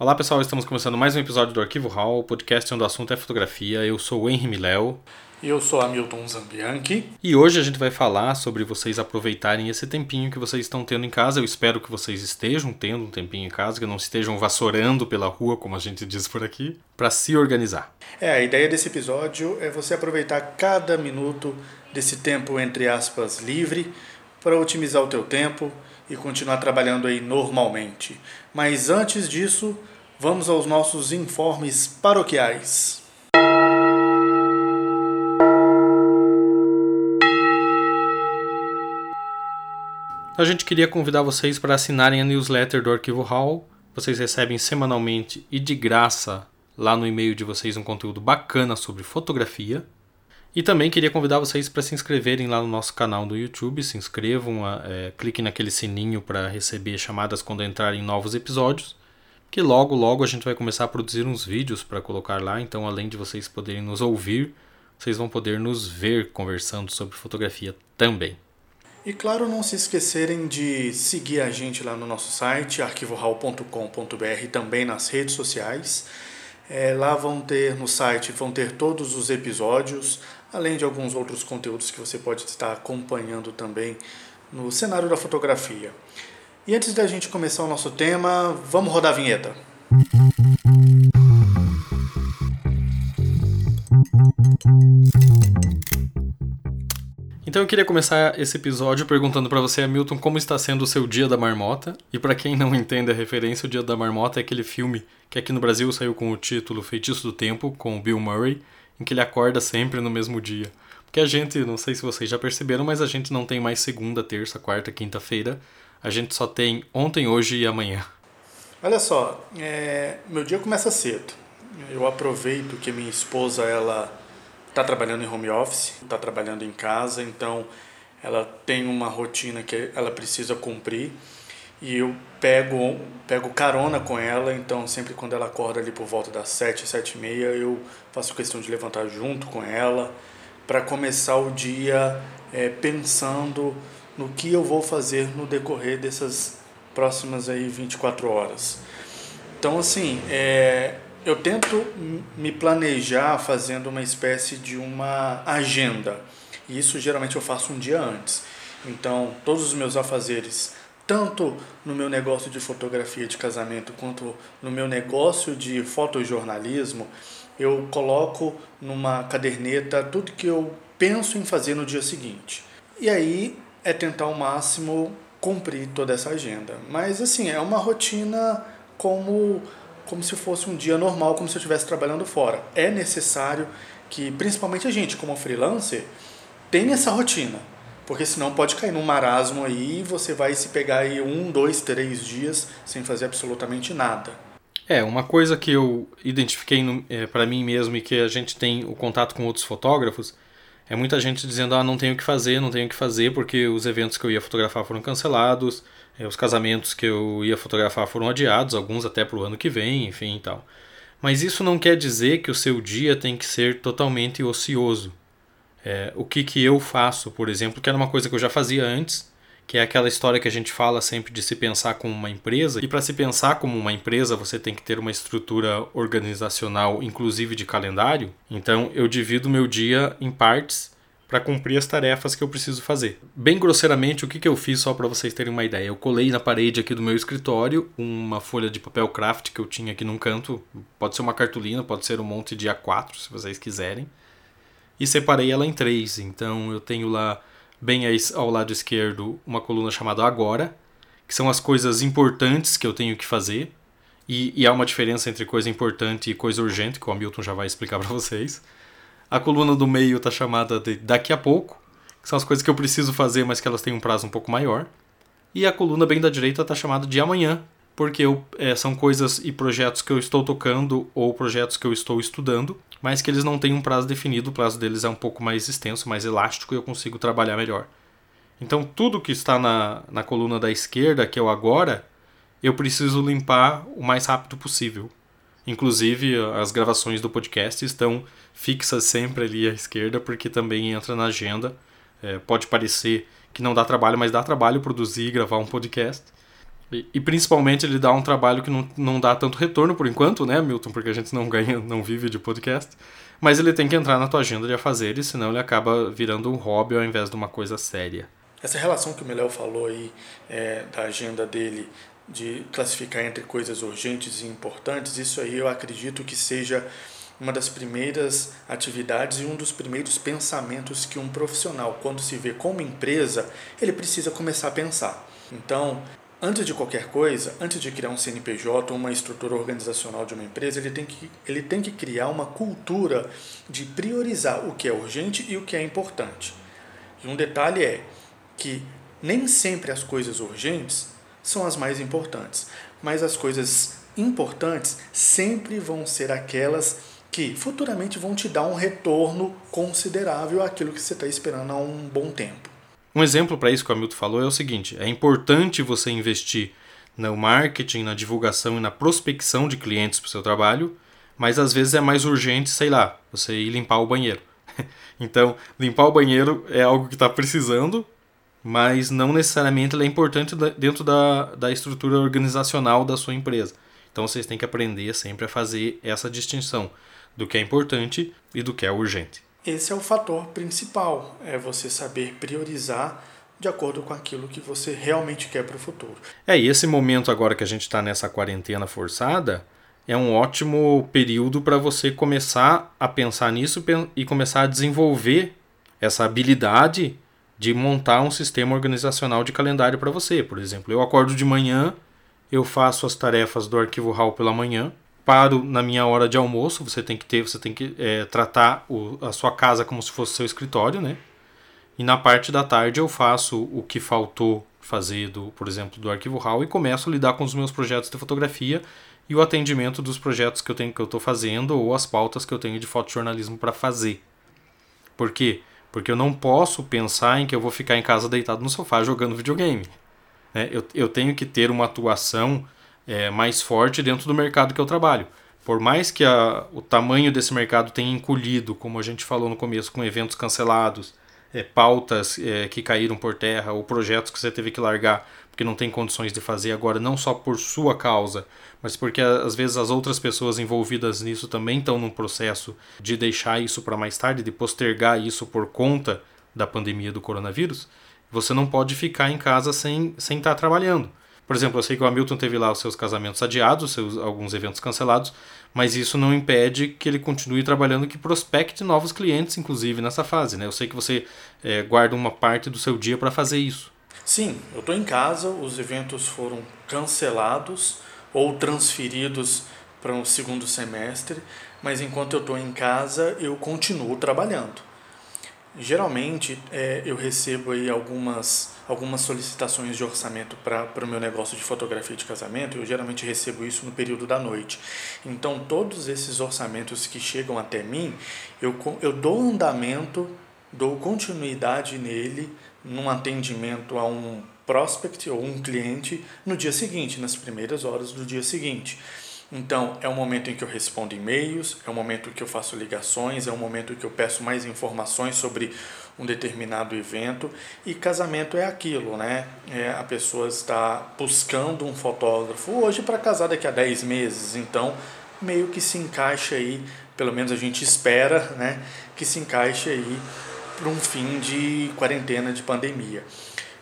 Olá pessoal, estamos começando mais um episódio do Arquivo Hall, podcast onde o assunto é fotografia. Eu sou o Henry Miléo. E eu sou Hamilton Zambianchi. E hoje a gente vai falar sobre vocês aproveitarem esse tempinho que vocês estão tendo em casa. Eu espero que vocês estejam tendo um tempinho em casa, que não estejam vassourando pela rua, como a gente diz por aqui, para se organizar. É, a ideia desse episódio é você aproveitar cada minuto desse tempo, entre aspas, livre, para otimizar o teu tempo e continuar trabalhando aí normalmente. Mas antes disso, vamos aos nossos informes paroquiais. A gente queria convidar vocês para assinarem a newsletter do Arquivo Hall. Vocês recebem semanalmente e de graça lá no e-mail de vocês um conteúdo bacana sobre fotografia. E também queria convidar vocês para se inscreverem lá no nosso canal do YouTube. Se inscrevam, é, cliquem naquele sininho para receber chamadas quando entrarem novos episódios. Que logo, logo a gente vai começar a produzir uns vídeos para colocar lá. Então, além de vocês poderem nos ouvir, vocês vão poder nos ver conversando sobre fotografia também. E claro, não se esquecerem de seguir a gente lá no nosso site, arquivohall.com.br, também nas redes sociais. É, lá vão ter no site vão ter todos os episódios, além de alguns outros conteúdos que você pode estar acompanhando também no cenário da fotografia. E antes da gente começar o nosso tema, vamos rodar a vinheta. Então eu queria começar esse episódio perguntando para você, Hamilton, como está sendo o seu Dia da Marmota. E para quem não entende a referência, o Dia da Marmota é aquele filme que aqui no Brasil saiu com o título Feitiço do Tempo, com o Bill Murray, em que ele acorda sempre no mesmo dia. Porque a gente, não sei se vocês já perceberam, mas a gente não tem mais segunda, terça, quarta, quinta-feira. A gente só tem ontem, hoje e amanhã. Olha só, é, meu dia começa cedo. Eu aproveito que minha esposa ela está trabalhando em home office, está trabalhando em casa, então ela tem uma rotina que ela precisa cumprir e eu pego pego carona com ela, então sempre quando ela acorda ali por volta das sete, sete e meia, eu faço questão de levantar junto com ela para começar o dia é, pensando no que eu vou fazer no decorrer dessas próximas aí 24 horas. Então assim, é, eu tento me planejar fazendo uma espécie de uma agenda. E isso geralmente eu faço um dia antes. Então, todos os meus afazeres, tanto no meu negócio de fotografia de casamento quanto no meu negócio de fotojornalismo, eu coloco numa caderneta tudo que eu penso em fazer no dia seguinte. E aí é tentar ao máximo cumprir toda essa agenda. Mas assim, é uma rotina como como se fosse um dia normal, como se eu estivesse trabalhando fora. É necessário que, principalmente a gente, como freelancer, tenha essa rotina, porque senão pode cair num marasmo aí e você vai se pegar aí um, dois, três dias sem fazer absolutamente nada. É, uma coisa que eu identifiquei é, para mim mesmo e que a gente tem o contato com outros fotógrafos é muita gente dizendo: ah, não tenho o que fazer, não tenho o que fazer porque os eventos que eu ia fotografar foram cancelados, é, os casamentos que eu ia fotografar foram adiados, alguns até para o ano que vem, enfim e tal. Mas isso não quer dizer que o seu dia tem que ser totalmente ocioso. É, o que, que eu faço, por exemplo, que era uma coisa que eu já fazia antes, que é aquela história que a gente fala sempre de se pensar como uma empresa. E para se pensar como uma empresa, você tem que ter uma estrutura organizacional, inclusive de calendário. Então eu divido meu dia em partes para cumprir as tarefas que eu preciso fazer. Bem grosseiramente, o que, que eu fiz só para vocês terem uma ideia? Eu colei na parede aqui do meu escritório uma folha de papel craft que eu tinha aqui num canto, pode ser uma cartolina, pode ser um monte de A4, se vocês quiserem, e separei ela em três. Então eu tenho lá, bem ao lado esquerdo, uma coluna chamada Agora, que são as coisas importantes que eu tenho que fazer. E, e há uma diferença entre coisa importante e coisa urgente, que o Hamilton já vai explicar para vocês. A coluna do meio está chamada de daqui a pouco, que são as coisas que eu preciso fazer, mas que elas têm um prazo um pouco maior. E a coluna bem da direita está chamada de amanhã, porque eu, é, são coisas e projetos que eu estou tocando ou projetos que eu estou estudando, mas que eles não têm um prazo definido, o prazo deles é um pouco mais extenso, mais elástico e eu consigo trabalhar melhor. Então tudo que está na, na coluna da esquerda, que é o agora, eu preciso limpar o mais rápido possível. Inclusive, as gravações do podcast estão fixas sempre ali à esquerda, porque também entra na agenda. É, pode parecer que não dá trabalho, mas dá trabalho produzir e gravar um podcast. E, e, principalmente ele dá um trabalho que não, não dá tanto retorno por enquanto, né, Milton? Porque a gente não ganha, não vive de podcast. Mas ele tem que entrar na tua agenda de afazeres, senão ele acaba virando um hobby ao invés de uma coisa séria. Essa relação que o Meléo falou aí é, da agenda dele de classificar entre coisas urgentes e importantes, isso aí eu acredito que seja uma das primeiras atividades e um dos primeiros pensamentos que um profissional, quando se vê como empresa, ele precisa começar a pensar. Então, antes de qualquer coisa, antes de criar um CNPJ ou uma estrutura organizacional de uma empresa, ele tem, que, ele tem que criar uma cultura de priorizar o que é urgente e o que é importante. E um detalhe é que nem sempre as coisas urgentes são as mais importantes, mas as coisas importantes sempre vão ser aquelas que futuramente vão te dar um retorno considerável àquilo que você está esperando há um bom tempo. Um exemplo para isso que o Hamilton falou é o seguinte: é importante você investir no marketing, na divulgação e na prospecção de clientes para o seu trabalho, mas às vezes é mais urgente, sei lá, você ir limpar o banheiro. então, limpar o banheiro é algo que está precisando, mas não necessariamente ele é importante dentro da, da estrutura organizacional da sua empresa. Então vocês têm que aprender sempre a fazer essa distinção do que é importante e do que é urgente. Esse é o fator principal, é você saber priorizar de acordo com aquilo que você realmente quer para o futuro. É, e esse momento agora que a gente está nessa quarentena forçada é um ótimo período para você começar a pensar nisso e começar a desenvolver essa habilidade de montar um sistema organizacional de calendário para você. Por exemplo, eu acordo de manhã, eu faço as tarefas do arquivo RAW pela manhã, paro na minha hora de almoço, você tem que ter, você tem que é, tratar o, a sua casa como se fosse seu escritório, né? E na parte da tarde eu faço o que faltou fazer, do, por exemplo, do arquivo RAW e começo a lidar com os meus projetos de fotografia e o atendimento dos projetos que eu tenho que eu estou fazendo ou as pautas que eu tenho de fotojornalismo para fazer. Por quê? Porque eu não posso pensar em que eu vou ficar em casa deitado no sofá jogando videogame. Né? Eu, eu tenho que ter uma atuação é, mais forte dentro do mercado que eu trabalho. Por mais que a, o tamanho desse mercado tenha encolhido, como a gente falou no começo, com eventos cancelados, é, pautas é, que caíram por terra, ou projetos que você teve que largar porque não tem condições de fazer agora, não só por sua causa, mas porque às vezes as outras pessoas envolvidas nisso também estão num processo de deixar isso para mais tarde, de postergar isso por conta da pandemia do coronavírus. Você não pode ficar em casa sem, sem estar tá trabalhando. Por exemplo, eu sei que o Hamilton teve lá os seus casamentos adiados, seus, alguns eventos cancelados, mas isso não impede que ele continue trabalhando, que prospecte novos clientes, inclusive nessa fase. Né? Eu sei que você é, guarda uma parte do seu dia para fazer isso. Sim, eu estou em casa, os eventos foram cancelados ou transferidos para um segundo semestre, mas enquanto eu estou em casa, eu continuo trabalhando. Geralmente é, eu recebo aí algumas, algumas solicitações de orçamento para o meu negócio de fotografia de casamento. Eu geralmente recebo isso no período da noite. Então, todos esses orçamentos que chegam até mim, eu, eu dou andamento, dou continuidade nele num atendimento a um prospect ou um cliente no dia seguinte, nas primeiras horas do dia seguinte. Então, é o momento em que eu respondo e-mails, é o momento que eu faço ligações, é o momento que eu peço mais informações sobre um determinado evento. E casamento é aquilo, né? É, a pessoa está buscando um fotógrafo hoje para casar daqui a 10 meses. Então, meio que se encaixa aí, pelo menos a gente espera, né? Que se encaixe aí para um fim de quarentena de pandemia.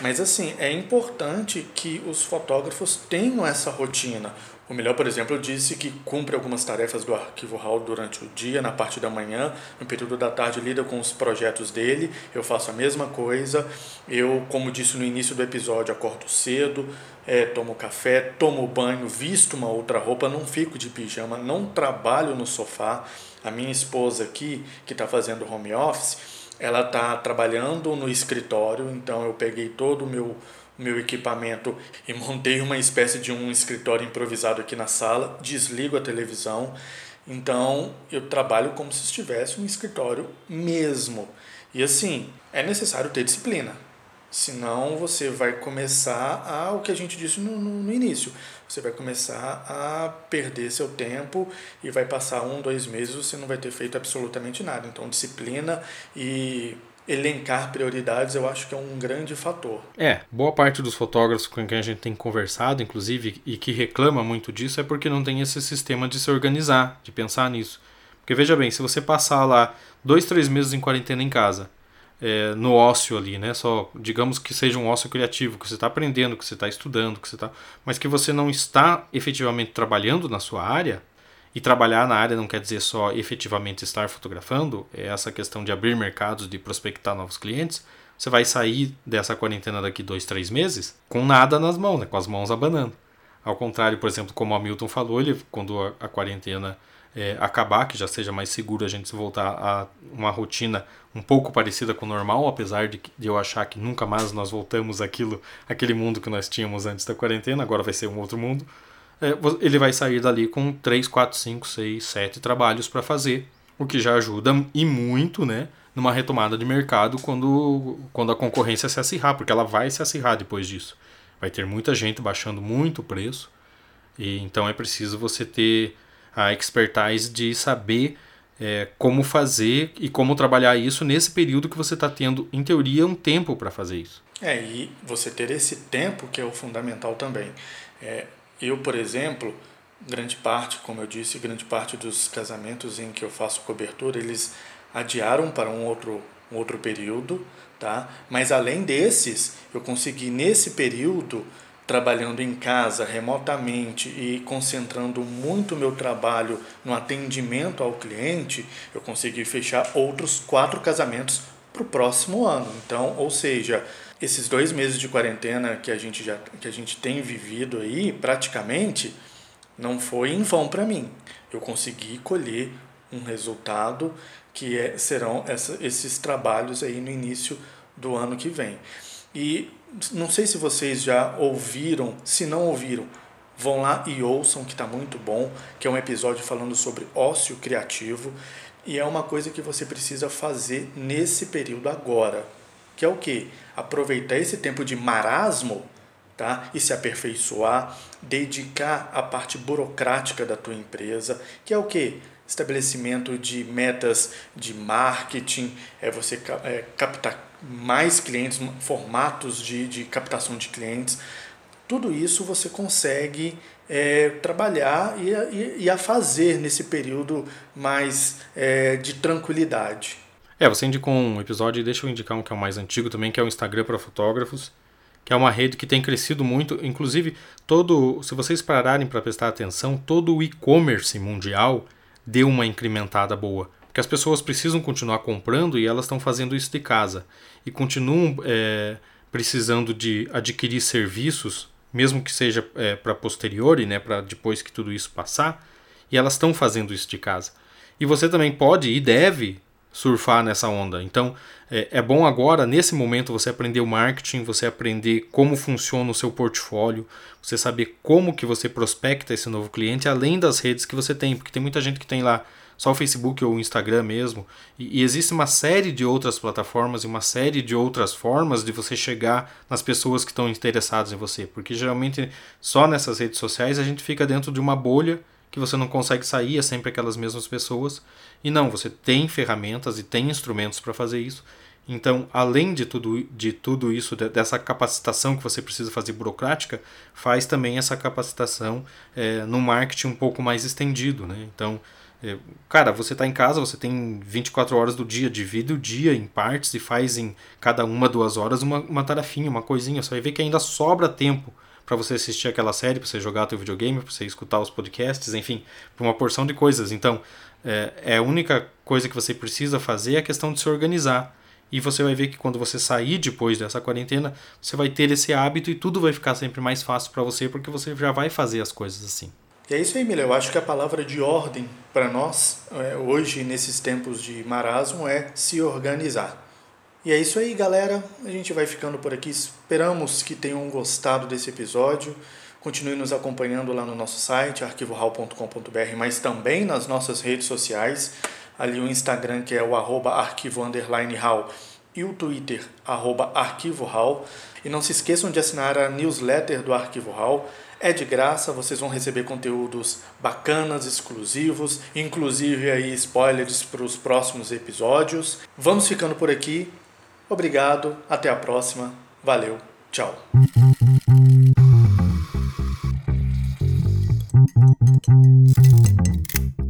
Mas assim, é importante que os fotógrafos tenham essa rotina. O melhor, por exemplo, disse que cumpre algumas tarefas do arquivo RAW durante o dia, na parte da manhã, no período da tarde lida com os projetos dele. Eu faço a mesma coisa. Eu, como disse no início do episódio, acordo cedo, é, tomo café, tomo banho, visto uma outra roupa, não fico de pijama, não trabalho no sofá. A minha esposa aqui, que está fazendo home office, ela está trabalhando no escritório, então eu peguei todo o meu meu equipamento e montei uma espécie de um escritório improvisado aqui na sala, desligo a televisão, então eu trabalho como se estivesse um escritório mesmo. E assim, é necessário ter disciplina. Senão você vai começar a o que a gente disse no, no, no, início. Você vai começar a perder seu tempo e vai passar um, dois meses você não vai ter feito absolutamente nada. Então disciplina e elencar prioridades eu acho que é um grande fator. É, boa parte dos fotógrafos com quem a gente tem conversado, inclusive, e que reclama muito disso, é porque não tem esse sistema de se organizar, de pensar nisso. Porque veja bem, se você passar lá dois, três meses em quarentena em casa, é, no ócio ali, né? Só digamos que seja um ócio criativo, que você está aprendendo, que você está estudando, que você está, mas que você não está efetivamente trabalhando na sua área. E trabalhar na área não quer dizer só efetivamente estar fotografando, é essa questão de abrir mercados, de prospectar novos clientes. Você vai sair dessa quarentena daqui dois, três meses com nada nas mãos, né? com as mãos abanando. Ao contrário, por exemplo, como o Hamilton falou, ele, quando a, a quarentena é, acabar, que já seja mais seguro a gente voltar a uma rotina um pouco parecida com o normal, apesar de, de eu achar que nunca mais nós voltamos aquilo, aquele mundo que nós tínhamos antes da quarentena, agora vai ser um outro mundo. É, ele vai sair dali com 3, 4, 5, 6, 7 trabalhos para fazer, o que já ajuda e muito, né? Numa retomada de mercado quando, quando a concorrência se acirrar, porque ela vai se acirrar depois disso. Vai ter muita gente baixando muito o preço, e então é preciso você ter a expertise de saber é, como fazer e como trabalhar isso nesse período que você está tendo, em teoria, um tempo para fazer isso. É, e você ter esse tempo que é o fundamental também. É, eu, por exemplo, grande parte, como eu disse, grande parte dos casamentos em que eu faço cobertura, eles adiaram para um outro, um outro período, tá? Mas além desses, eu consegui nesse período trabalhando em casa remotamente e concentrando muito meu trabalho no atendimento ao cliente, eu consegui fechar outros quatro casamentos para o próximo ano. Então, ou seja, esses dois meses de quarentena que a gente já que a gente tem vivido aí, praticamente não foi em vão para mim. Eu consegui colher um resultado que é, serão essa, esses trabalhos aí no início do ano que vem. E não sei se vocês já ouviram, se não ouviram, vão lá e ouçam que está muito bom, que é um episódio falando sobre ócio criativo e é uma coisa que você precisa fazer nesse período agora, que é o que? Aproveitar esse tempo de marasmo, tá? E se aperfeiçoar, dedicar a parte burocrática da tua empresa, que é o que? Estabelecimento de metas de marketing, é você é, captar mais clientes, formatos de, de captação de clientes. Tudo isso você consegue é, trabalhar e, e, e, a fazer nesse período mais é, de tranquilidade. É, você indicou um episódio, deixa eu indicar um que é o mais antigo também, que é o Instagram para fotógrafos, que é uma rede que tem crescido muito. Inclusive, todo, se vocês pararem para prestar atenção, todo o e-commerce mundial deu uma incrementada boa porque as pessoas precisam continuar comprando e elas estão fazendo isso de casa. E continuam é, precisando de adquirir serviços, mesmo que seja é, para posteriori, né, para depois que tudo isso passar, e elas estão fazendo isso de casa. E você também pode e deve surfar nessa onda. Então é, é, bom agora, nesse momento, você aprender o marketing, você aprender como funciona o seu portfólio, você saber como que você prospecta esse novo cliente, além das redes que você tem, porque tem muita gente que tem lá só o Facebook ou o Instagram mesmo. E, e, existe uma série de outras plataformas e uma série de outras formas de você chegar nas pessoas que estão interessadas em você. Porque geralmente só nessas redes sociais a gente fica dentro de uma bolha que você não consegue sair, é sempre aquelas mesmas pessoas. E não, você tem ferramentas e tem instrumentos para fazer isso. Então, além de tudo, de tudo isso, dessa capacitação que você precisa fazer burocrática, faz também essa capacitação é, no marketing um pouco mais estendido. Né? Então, é, cara, você está em casa, você tem 24 horas do dia, divide o dia em partes e faz em cada uma, duas horas uma, uma tarefinha, uma coisinha. Você vai ver que ainda sobra tempo para você assistir aquela série, para você jogar teu videogame, para você escutar os podcasts, enfim, para uma porção de coisas. Então, é, é, a única coisa que você precisa fazer é a questão de se organizar. E você vai ver que quando você sair depois dessa quarentena, você vai ter esse hábito e tudo vai ficar sempre mais fácil para você, porque você já vai fazer as coisas assim. E é isso aí, Mila. Eu acho que a palavra de ordem para nós, é, hoje, nesses tempos de marasmo, é se organizar. E é isso aí, galera. A gente vai ficando por aqui. Esperamos que tenham gostado desse episódio. Continue nos acompanhando lá no nosso site, arquivohal.com.br, mas também nas nossas redes sociais. Ali o Instagram, que é o arroba arquivo underline hall, e o Twitter, arroba arquivo hall. E não se esqueçam de assinar a newsletter do Arquivo Hall. É de graça, vocês vão receber conteúdos bacanas, exclusivos, inclusive aí spoilers para os próximos episódios. Vamos ficando por aqui. Obrigado, até a próxima. Valeu, tchau. Thank you.